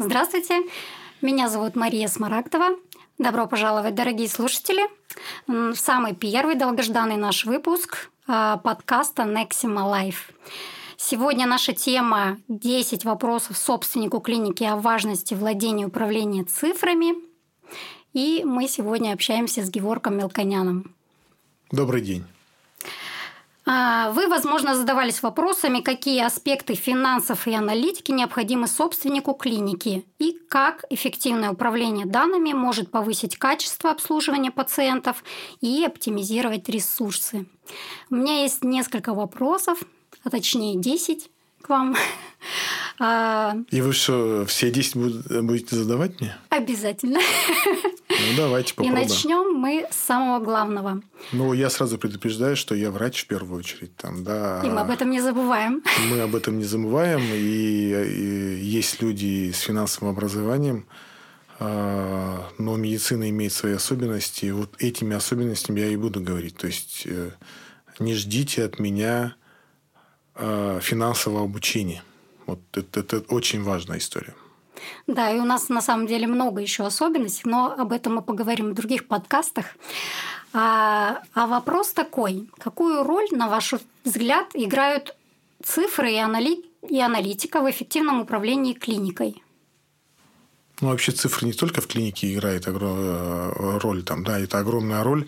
Здравствуйте, меня зовут Мария Смарагдова. Добро пожаловать, дорогие слушатели, в самый первый долгожданный наш выпуск а, подкаста Nexima Life. Сегодня наша тема 10 вопросов собственнику клиники о важности владения и управления цифрами. И мы сегодня общаемся с Геворком Мелконяном. Добрый день. А, вы, возможно, задавались вопросами, какие аспекты финансов и аналитики необходимы собственнику клиники и как эффективное управление данными может повысить качество обслуживания пациентов и оптимизировать ресурсы. У меня есть несколько вопросов, а точнее 10 к вам. А, И вы что, все 10 будете задавать мне? Обязательно. Ну, давайте попробуем. И начнем мы с самого главного. Ну, я сразу предупреждаю, что я врач в первую очередь. Там, да. И мы об этом не забываем. Мы об этом не забываем. И, и есть люди с финансовым образованием, а, но медицина имеет свои особенности. И вот этими особенностями я и буду говорить. То есть э, не ждите от меня а, финансового обучения. Вот это, это очень важная история. Да, и у нас на самом деле много еще особенностей, но об этом мы поговорим в других подкастах. А, а вопрос такой: какую роль, на ваш взгляд, играют цифры и, анали... и аналитика в эффективном управлении клиникой? Ну, вообще цифры не только в клинике играют э, роль, там, да, это огромная роль.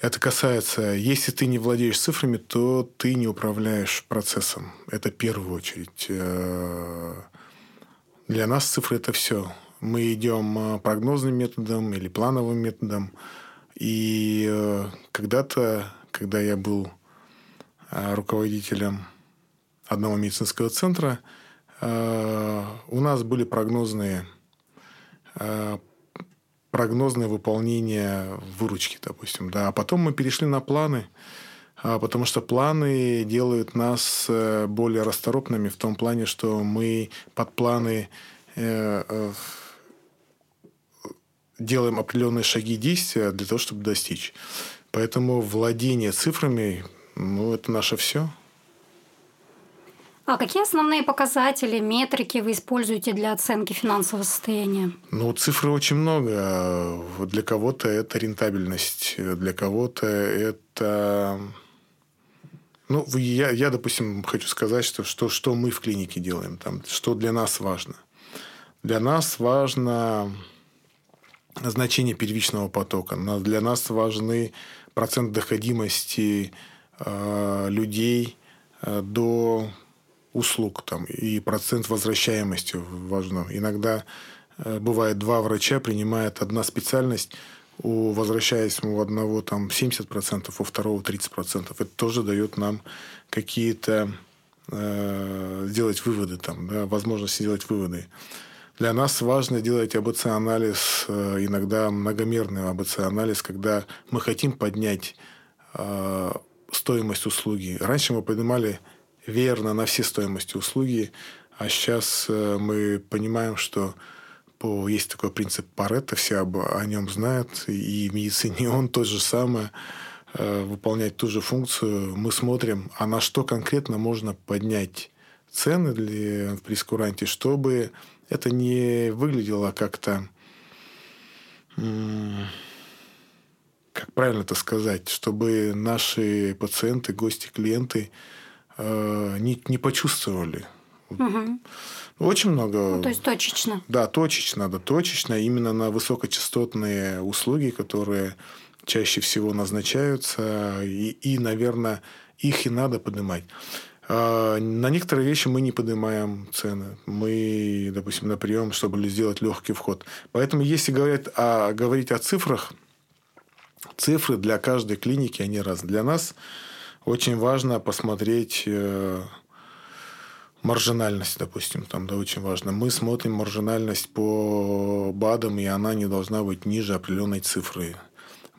Это касается, если ты не владеешь цифрами, то ты не управляешь процессом. Это в первую очередь. Э, для нас цифры – это все. Мы идем э, прогнозным методом или плановым методом. И э, когда-то, когда я был руководителем одного медицинского центра, у нас были прогнозные прогнозное выполнение выручки, допустим. Да. А потом мы перешли на планы, а, потому что планы делают нас э, более расторопными в том плане, что мы под планы э, э, делаем определенные шаги действия для того, чтобы достичь. Поэтому владение цифрами, ну, это наше все. А какие основные показатели, метрики вы используете для оценки финансового состояния? Ну, цифры очень много. Для кого-то это рентабельность, для кого-то это... Ну, я, я, допустим, хочу сказать, что, что, что мы в клинике делаем, там, что для нас важно. Для нас важно значение первичного потока. Для нас важны процент доходимости э, людей э, до услуг там, и процент возвращаемости важно. Иногда э, бывает два врача принимает одна специальность, у возвращаясь у одного там 70%, у второго 30%. Это тоже дает нам какие-то э, сделать выводы, там, да, возможность сделать выводы. Для нас важно делать АБЦ-анализ, э, иногда многомерный АБЦ-анализ, когда мы хотим поднять э, стоимость услуги. Раньше мы поднимали верно на все стоимости услуги. А сейчас э, мы понимаем, что по, есть такой принцип Паретта, все об, о нем знают, и в медицине он то же самое, э, выполнять ту же функцию. Мы смотрим, а на что конкретно можно поднять цены для, в прескуранте, чтобы это не выглядело как-то как правильно это сказать, чтобы наши пациенты, гости, клиенты не, не почувствовали. Угу. Очень много. Ну, то есть точечно. Да, точечно, надо точечно, именно на высокочастотные услуги, которые чаще всего назначаются, и, и наверное, их и надо поднимать. А, на некоторые вещи мы не поднимаем цены. Мы, допустим, на прием, чтобы сделать легкий вход. Поэтому, если говорить о, говорить о цифрах, цифры для каждой клиники, они разные. Для нас очень важно посмотреть э, маржинальность, допустим, там, да, очень важно. Мы смотрим маржинальность по БАДам, и она не должна быть ниже определенной цифры.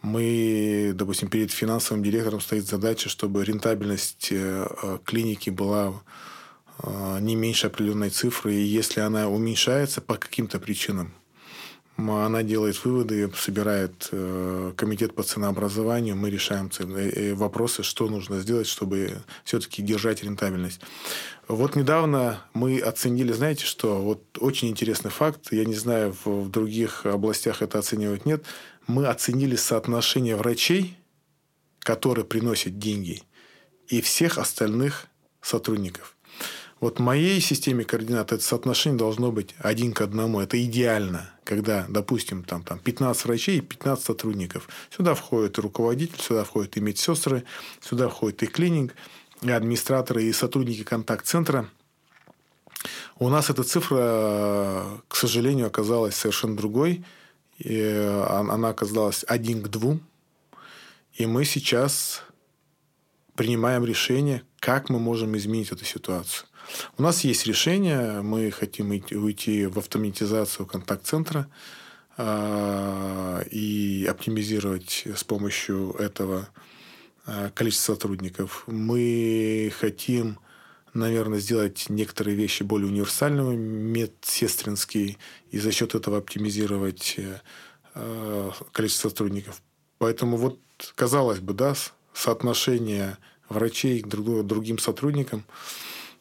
Мы, допустим, перед финансовым директором стоит задача, чтобы рентабельность э, э, клиники была не меньше определенной цифры, и если она уменьшается по каким-то причинам, она делает выводы, собирает э, комитет по ценообразованию, мы решаем вопросы, что нужно сделать, чтобы все-таки держать рентабельность. Вот недавно мы оценили, знаете что, вот очень интересный факт, я не знаю, в других областях это оценивать нет, мы оценили соотношение врачей, которые приносят деньги, и всех остальных сотрудников. Вот в моей системе координат это соотношение должно быть один к одному. Это идеально, когда, допустим, там, там 15 врачей и 15 сотрудников. Сюда входит руководитель, сюда входят и медсестры, сюда входит и клиник, и администраторы, и сотрудники контакт-центра. У нас эта цифра, к сожалению, оказалась совершенно другой. И она оказалась один к двум. И мы сейчас принимаем решение, как мы можем изменить эту ситуацию. У нас есть решение, мы хотим уйти в автоматизацию контакт-центра а, и оптимизировать с помощью этого а, количество сотрудников. Мы хотим, наверное, сделать некоторые вещи более универсальными, медсестринские, и за счет этого оптимизировать а, количество сотрудников. Поэтому вот, казалось бы, да, соотношение врачей к другим сотрудникам –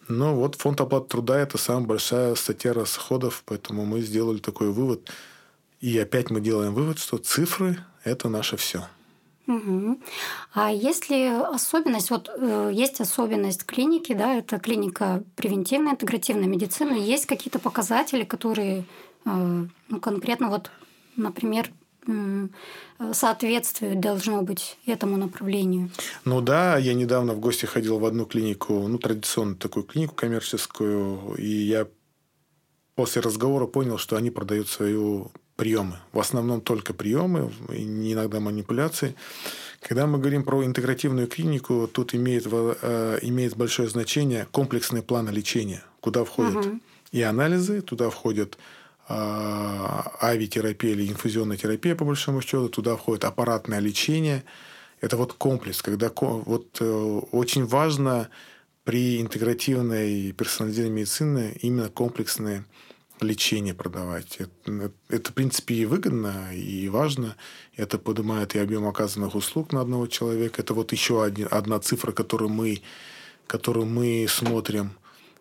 но вот фонд оплаты труда – это самая большая статья расходов, поэтому мы сделали такой вывод. И опять мы делаем вывод, что цифры – это наше все. Угу. А есть ли особенность, вот э, есть особенность клиники, да, это клиника превентивная, интегративная медицина, есть какие-то показатели, которые э, ну, конкретно вот, например, соответствует должно быть этому направлению. Ну да, я недавно в гости ходил в одну клинику, ну, традиционную такую клинику коммерческую, и я после разговора понял, что они продают свои приемы. В основном только приемы, иногда манипуляции. Когда мы говорим про интегративную клинику, тут имеет, э, имеет большое значение комплексный план лечения, куда входят угу. и анализы, туда входят авитерапия или инфузионная терапия, по большому счету. Туда входит аппаратное лечение. Это вот комплекс, когда вот э, очень важно при интегративной персонализированной медицине именно комплексное лечение продавать. Это, это, в принципе, и выгодно, и важно. Это поднимает и объем оказанных услуг на одного человека. Это вот еще один, одна цифра, которую мы, которую мы смотрим –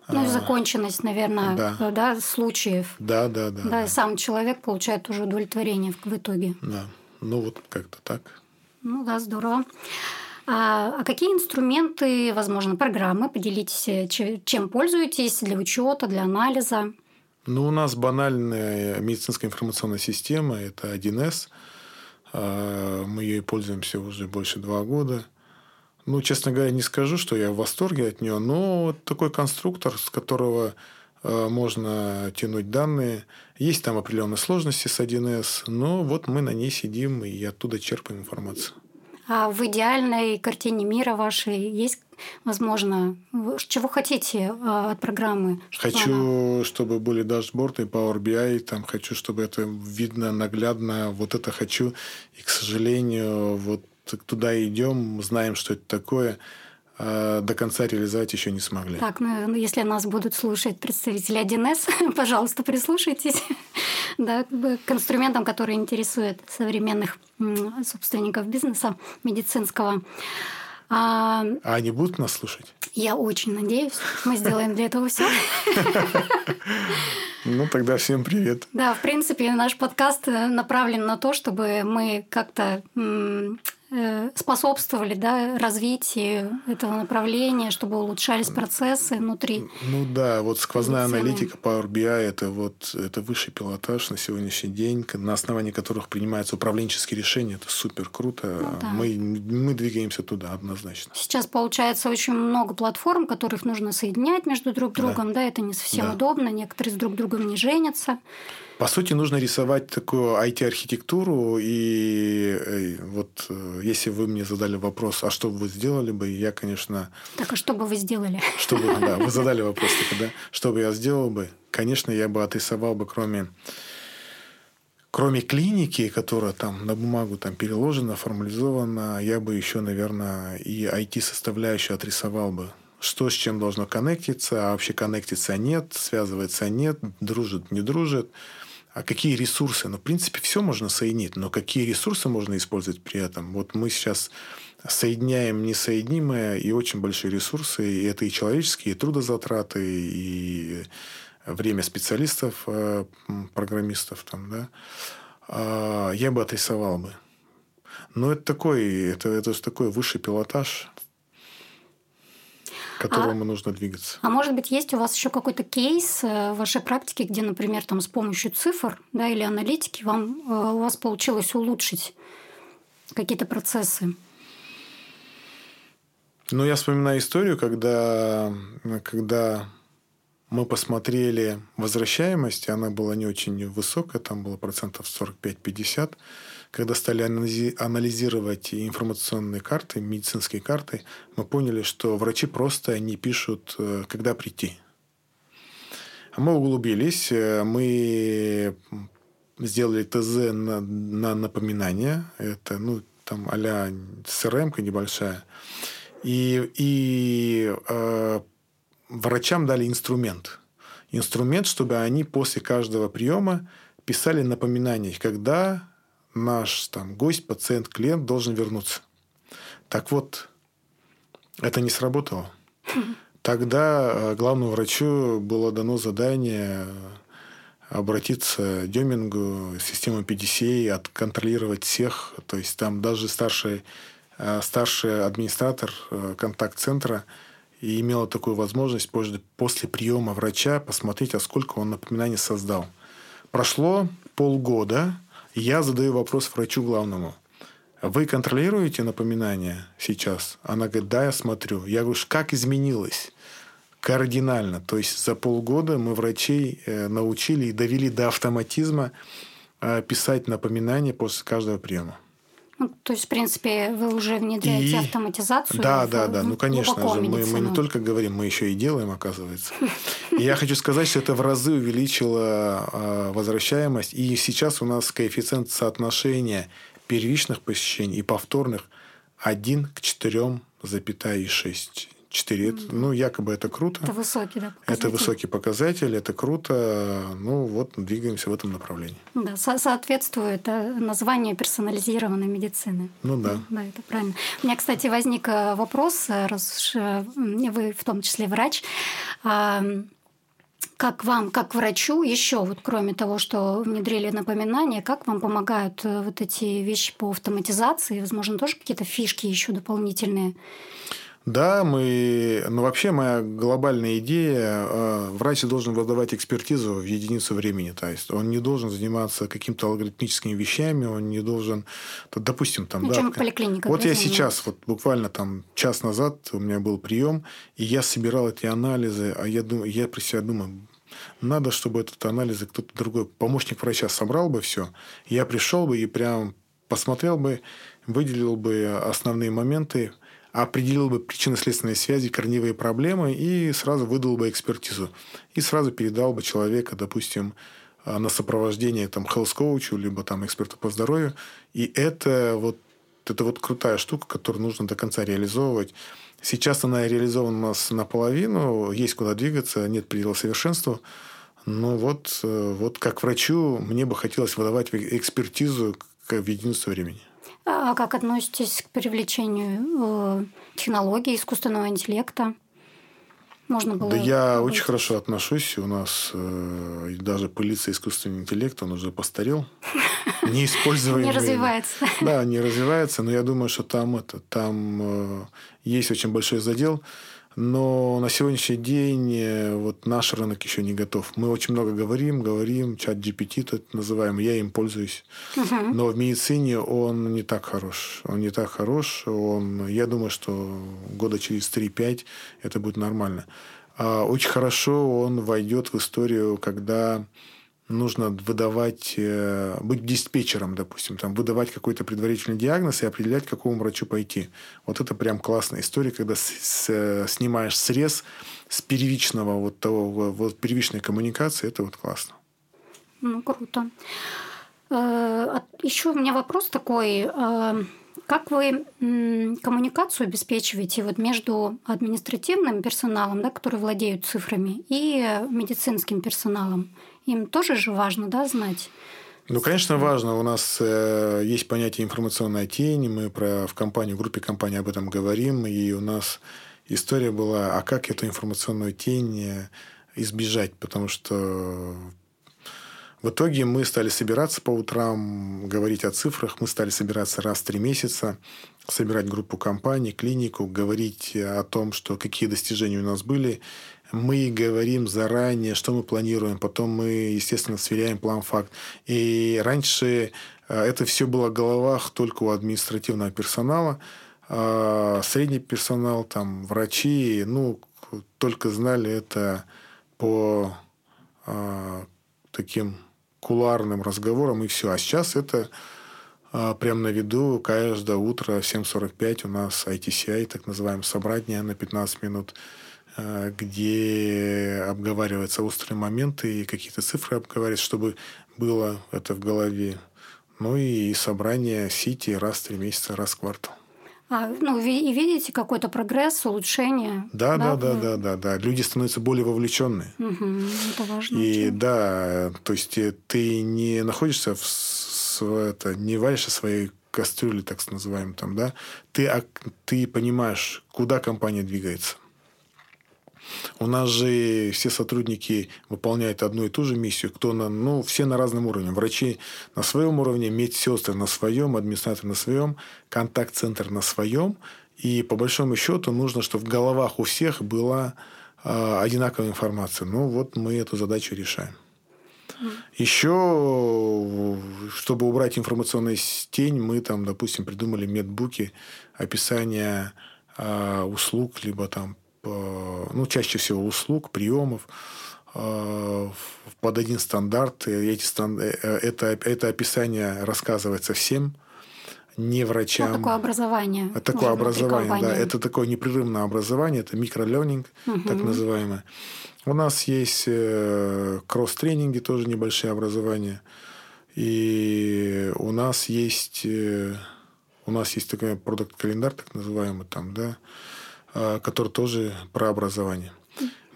ну, и законченность, наверное, да. Да, случаев. Да, да, да. Да, и сам человек получает уже удовлетворение в, в итоге. Да, ну вот как-то так. Ну да, здорово. А, а какие инструменты, возможно, программы, поделитесь, э, чем пользуетесь для учета, для анализа? Ну, у нас банальная медицинская информационная система, это 1С. А, мы ей пользуемся уже больше два года. Ну, честно говоря, не скажу, что я в восторге от нее, но такой конструктор, с которого э, можно тянуть данные. Есть там определенные сложности с 1С, но вот мы на ней сидим и оттуда черпаем информацию. А в идеальной картине мира вашей есть, возможно, чего хотите э, от программы? Хочу, она... чтобы были дашборды Power BI, там хочу, чтобы это видно наглядно, вот это хочу. И, к сожалению, вот туда идем, знаем, что это такое, а до конца реализовать еще не смогли. Так, ну, ну если нас будут слушать представители 1С, пожалуйста, прислушайтесь да, к инструментам, которые интересуют современных собственников бизнеса медицинского. А, а они будут нас слушать? Я очень надеюсь. Мы сделаем для этого все. Ну, тогда всем привет. Да, в принципе, наш подкаст направлен на то, чтобы мы как-то Э, способствовали да, развитию этого направления, чтобы улучшались процессы внутри. Ну да, вот сквозная аналитика Power BI это вот это высший пилотаж на сегодняшний день, на основании которых принимаются управленческие решения. Это супер круто. Ну, да. мы, мы двигаемся туда однозначно. Сейчас получается очень много платформ, которых нужно соединять между друг другом. Да, да это не совсем да. удобно. Некоторые с друг другом не женятся. По сути, нужно рисовать такую IT-архитектуру. И э, вот э, если вы мне задали вопрос, а что бы вы сделали бы, я, конечно... Так, а что бы вы сделали? Что бы, да, вы задали вопрос, да? Что бы я сделал бы? Конечно, я бы отрисовал бы, кроме кроме клиники, которая там на бумагу там переложена, формализована, я бы еще, наверное, и IT-составляющую отрисовал бы. Что с чем должно коннектиться, а вообще коннектиться нет, связывается нет, дружит, не дружит а какие ресурсы. Ну, в принципе, все можно соединить, но какие ресурсы можно использовать при этом? Вот мы сейчас соединяем несоединимое и очень большие ресурсы. И это и человеческие, и трудозатраты, и время специалистов, э, программистов. Там, да? А, я бы отрисовал бы. Но это такой, это, это такой высший пилотаж, к которому а, нужно двигаться. А может быть, есть у вас еще какой-то кейс э, в вашей практике, где, например, там с помощью цифр да, или аналитики вам, э, у вас получилось улучшить какие-то процессы? Ну, я вспоминаю историю, когда, когда мы посмотрели возвращаемость, она была не очень высокая, там было процентов 45-50. Когда стали анализировать информационные карты, медицинские карты, мы поняли, что врачи просто не пишут, э, когда прийти. Мы углубились, э, мы сделали ТЗ на, на напоминание. Это, ну, там а-ля CRM небольшая. И, и э, врачам дали инструмент. Инструмент, чтобы они после каждого приема писали напоминания, когда наш там, гость, пациент, клиент должен вернуться. Так вот, это не сработало. Тогда э, главному врачу было дано задание обратиться к Демингу, систему PDCA, отконтролировать всех. То есть там даже старший, э, старший администратор э, контакт-центра и имела такую возможность после, после приема врача посмотреть, а сколько он напоминаний создал. Прошло полгода, я задаю вопрос врачу главному. Вы контролируете напоминания сейчас? Она говорит, да, я смотрю. Я говорю, как изменилось? Кардинально. То есть за полгода мы врачей э, научили и довели до автоматизма э, писать напоминания после каждого приема. Ну, то есть, в принципе, вы уже внедряете и... автоматизацию. Да, да, да. Ну, конечно же, мы, мы не только говорим, мы еще и делаем, оказывается. И я хочу сказать, что это в разы увеличило э, возвращаемость. И сейчас у нас коэффициент соотношения первичных посещений и повторных 1 к 4,6. 4. Mm-hmm. Ну, якобы это круто. Это высокий, да, показатель. Это высокий показатель, это круто. Ну, вот двигаемся в этом направлении. Да, со- соответствует э, названию персонализированной медицины. Ну да. Да, это правильно. У меня, кстати, возник э, вопрос, э, раз вы в том числе врач, как вам, как врачу, еще вот кроме того, что внедрили напоминания, как вам помогают вот эти вещи по автоматизации, возможно, тоже какие-то фишки еще дополнительные? Да, мы... Ну, вообще, моя глобальная идея, э, врач должен выдавать экспертизу в единицу времени. То есть, он не должен заниматься какими-то алгоритмическими вещами, он не должен... Допустим, там... Ну, да, поликлиника. Вот я сейчас, вот буквально там час назад у меня был прием, и я собирал эти анализы, а я, думаю, я при себе думаю, надо, чтобы этот анализы кто-то другой, помощник врача собрал бы все, я пришел бы и прям посмотрел бы, выделил бы основные моменты, определил бы причинно-следственные связи, корневые проблемы и сразу выдал бы экспертизу. И сразу передал бы человека, допустим, а, на сопровождение там health либо там эксперту по здоровью. И это вот, это вот крутая штука, которую нужно до конца реализовывать. Сейчас она реализована у нас наполовину, есть куда двигаться, нет предела совершенству. Но вот, э, вот как врачу мне бы хотелось выдавать экспертизу в единицу времени. А как относитесь к привлечению э, технологий искусственного интеллекта? Можно было... Да я очень хорошо отношусь. У нас э, даже пылится искусственный интеллект, он уже постарел. Не используемый. Не развивается. Да, не развивается, но я думаю, что там это, там э, есть очень большой задел. Но на сегодняшний день э, вот наш рынок еще не готов. Мы очень много говорим, говорим, чат GPT так называемый, я им пользуюсь. Угу. Но в медицине он не так хорош. Он не так хорош. Он, я думаю, что года через 3-5 это будет нормально. А очень хорошо он войдет в историю, когда нужно выдавать, э, быть диспетчером, допустим, там, выдавать какой-то предварительный диагноз и определять, к какому врачу пойти. Вот это прям классная история, когда с, с, снимаешь срез с первичного вот того, вот первичной коммуникации, это вот классно. Ну, круто. Э, Еще у меня вопрос такой. Э, как вы коммуникацию обеспечиваете вот между административным персоналом, да, который владеют цифрами, и медицинским персоналом? Им тоже же важно, да, знать. Ну, конечно, важно. У нас э, есть понятие информационная тень. Мы про, в компании, в группе компании об этом говорим. И у нас история была, а как эту информационную тень э, избежать? Потому что в итоге мы стали собираться по утрам, говорить о цифрах. Мы стали собираться раз в три месяца, собирать группу компаний, клинику, говорить о том, что какие достижения у нас были, мы говорим заранее, что мы планируем, потом мы, естественно, сверяем план-факт. И раньше э, это все было в головах только у административного персонала, а средний персонал, там, врачи, ну, только знали это по а, таким куларным разговорам и все. А сейчас это прямо на виду каждое утро в 7.45 у нас ITCI, так называемое собрание на 15 минут – Э, где обговариваются острые моменты и какие-то цифры обговариваются, чтобы было это в голове. Ну и собрание Сити раз в три месяца, раз в квартал. А, ну, и видите какой-то прогресс, улучшение? Да, да, да, да, да, да. Люди становятся более вовлеченные. Угу, это важно. И очень. да, то есть э, ты не находишься в это, не варишь своей кастрюле, так называемой, там, да, ты, ты понимаешь, куда компания двигается. У нас же все сотрудники выполняют одну и ту же миссию. Кто на, ну, все на разном уровне. Врачи на своем уровне, медсестры на своем, администратор на своем, контакт-центр на своем. И по большому счету нужно, чтобы в головах у всех была э, одинаковая информация. Ну, вот мы эту задачу решаем. Еще, чтобы убрать информационную тень, мы там, допустим, придумали медбуки, описание э, услуг, либо там ну, чаще всего услуг, приемов э, под один стандарт. Эти стан... Э, э, это, это описание рассказывается всем, не врачам. Ну, такое образование. Такое образование, да. Это такое непрерывное образование, это микролернинг, угу. так называемое. У нас есть кросс-тренинги, тоже небольшие образования. И у нас есть, у нас есть такой продукт-календарь, так называемый, там, да, а, который тоже про образование.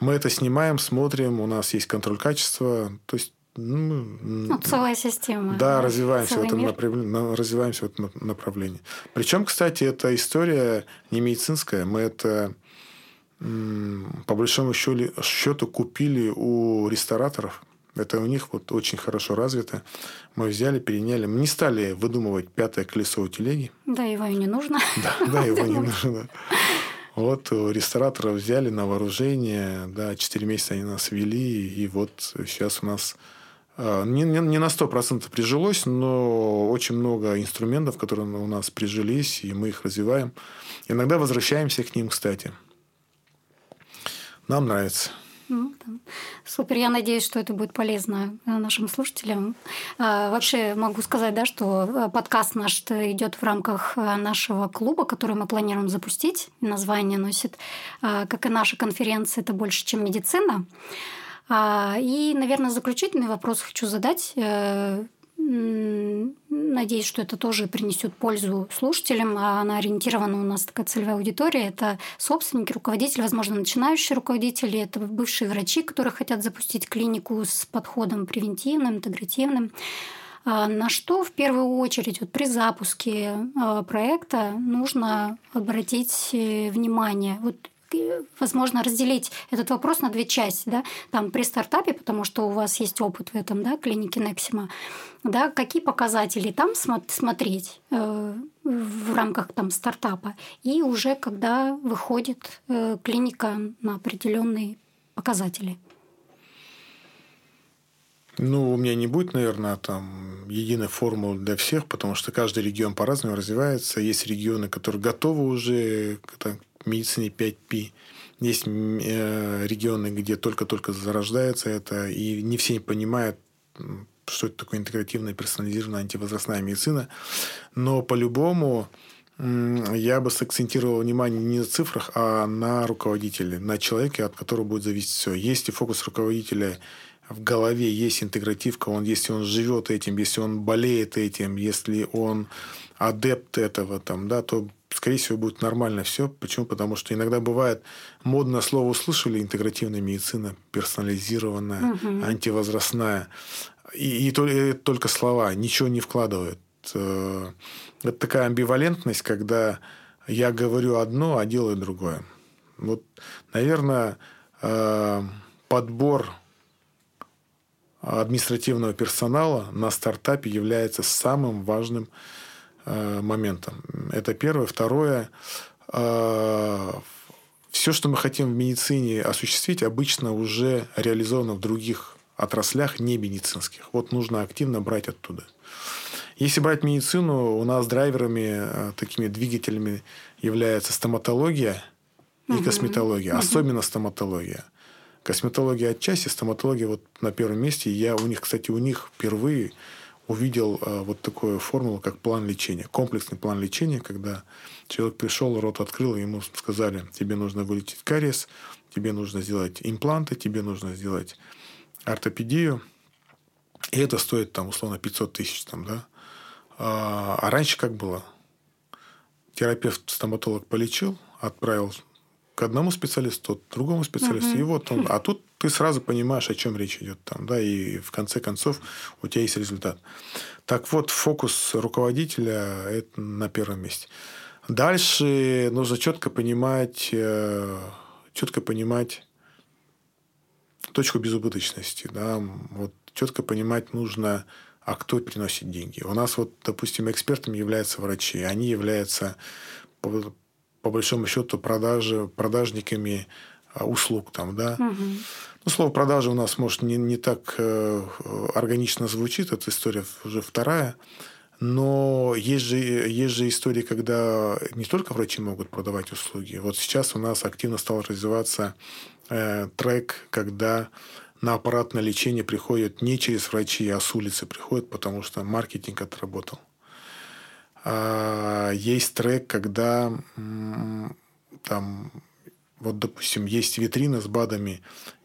Мы это снимаем, смотрим, у нас есть контроль качества, то есть ну, ну, целая система. Да, да развиваемся, в этом направлении, развиваемся в этом направлении. Причем, кстати, эта история не медицинская. Мы это по большому счету купили у рестораторов. Это у них вот очень хорошо развито. Мы взяли, переняли. Мы не стали выдумывать пятое колесо у телеги. Да, его и не нужно. Да, да его не нужно. Вот рестораторов взяли на вооружение, да, 4 месяца они нас вели, и вот сейчас у нас а, не, не, не на 100% прижилось, но очень много инструментов, которые у нас прижились, и мы их развиваем. Иногда возвращаемся к ним, кстати. Нам нравится. Ну, Супер, я надеюсь, что это будет полезно э, нашим слушателям. А, вообще могу сказать, да, что э, подкаст наш идет в рамках э, нашего клуба, который мы планируем запустить. Название носит, как и наша конференция, это больше, чем медицина. А, и, наверное, заключительный вопрос хочу задать Надеюсь, что это тоже принесет пользу слушателям. А она ориентирована у нас такая целевая аудитория. Это собственники, руководители, возможно, начинающие руководители, это бывшие врачи, которые хотят запустить клинику с подходом превентивным, интегративным. А на что в первую очередь вот при запуске а, проекта нужно обратить э, внимание? Вот возможно разделить этот вопрос на две части. Да? Там при стартапе, потому что у вас есть опыт в этом, да, клинике Нексима, да, какие показатели там смотреть э, в рамках там, стартапа, и уже когда выходит э, клиника на определенные показатели. Ну, у меня не будет, наверное, там единой формулы для всех, потому что каждый регион по-разному развивается. Есть регионы, которые готовы уже медицине 5P. Есть э, регионы, где только-только зарождается это, и не все понимают, что это такое интегративная персонализированная антивозрастная медицина. Но по-любому я бы сакцентировал внимание не на цифрах, а на руководителе, на человеке, от которого будет зависеть все. Если фокус руководителя в голове есть интегративка, он, если он живет этим, если он болеет этим, если он адепт этого, там, да, то скорее всего, будет нормально все. Почему? Потому что иногда бывает модное слово услышали интегративная медицина, персонализированная, угу. антивозрастная. И, и только слова, ничего не вкладывают. Э, это такая амбивалентность, когда я говорю одно, а делаю другое. Вот, наверное, э, подбор административного персонала на стартапе является самым важным моментом. Это первое. Второе. Все, что мы хотим в медицине осуществить, обычно уже реализовано в других отраслях не медицинских. Вот нужно активно брать оттуда. Если брать медицину, у нас драйверами, э, такими двигателями является стоматология и угу. косметология, угу. особенно стоматология. Косметология отчасти, стоматология вот на первом месте. Я у них, кстати, у них впервые увидел э, вот такую формулу, как план лечения. Комплексный план лечения, когда человек пришел, рот открыл, ему сказали, тебе нужно вылечить кариес, тебе нужно сделать импланты, тебе нужно сделать ортопедию, и это стоит там условно 500 тысяч там, да. А, а раньше как было? Терапевт-стоматолог полечил, отправил к одному специалисту, к другому специалисту, uh-huh. и вот он. А тут ты сразу понимаешь, о чем речь идет там, да, и в конце концов у тебя есть результат. Так вот, фокус руководителя это на первом месте. Дальше нужно четко понимать, э, четко понимать точку безубыточности. Да? Вот четко понимать нужно, а кто приносит деньги. У нас вот, допустим, экспертами являются врачи. Они являются, по, большому счету, продажи, продажниками а, услуг. Там, да? Угу. Ну, слово продажа у нас, может, не, не так э, органично звучит. Эта история уже вторая. Но есть же, есть же истории, когда не только врачи могут продавать услуги. Вот сейчас у нас активно стал развиваться э, трек, когда на аппаратное лечение приходят не через врачи, а с улицы приходят, потому что маркетинг отработал. А есть трек, когда там, вот, допустим, есть витрина с БАДами,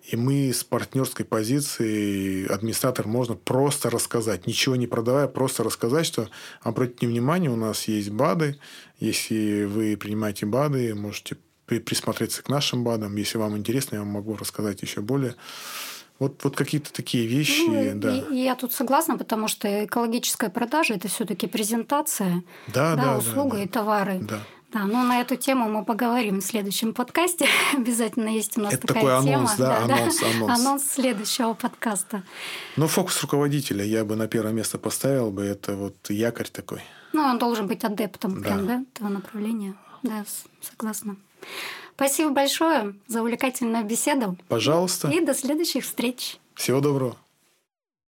и мы с партнерской позиции, администратор, можно просто рассказать, ничего не продавая, просто рассказать, что обратите внимание, у нас есть БАДы, если вы принимаете БАДы, можете присмотреться к нашим БАДам, если вам интересно, я вам могу рассказать еще более вот, вот какие-то такие вещи, ну, да. И, я тут согласна, потому что экологическая продажа это все-таки презентация, да, да, да услуга да, и товары. Да. Да, но на эту тему мы поговорим в следующем подкасте. Обязательно есть у нас это такая такой анонс, тема. Да, анонс, да, анонс. анонс следующего подкаста. Но фокус руководителя я бы на первое место поставил бы. Это вот якорь такой. Ну, он должен быть адептом да. прям, да, этого направления. Да, согласна. Спасибо большое за увлекательную беседу. Пожалуйста. И до следующих встреч. Всего доброго.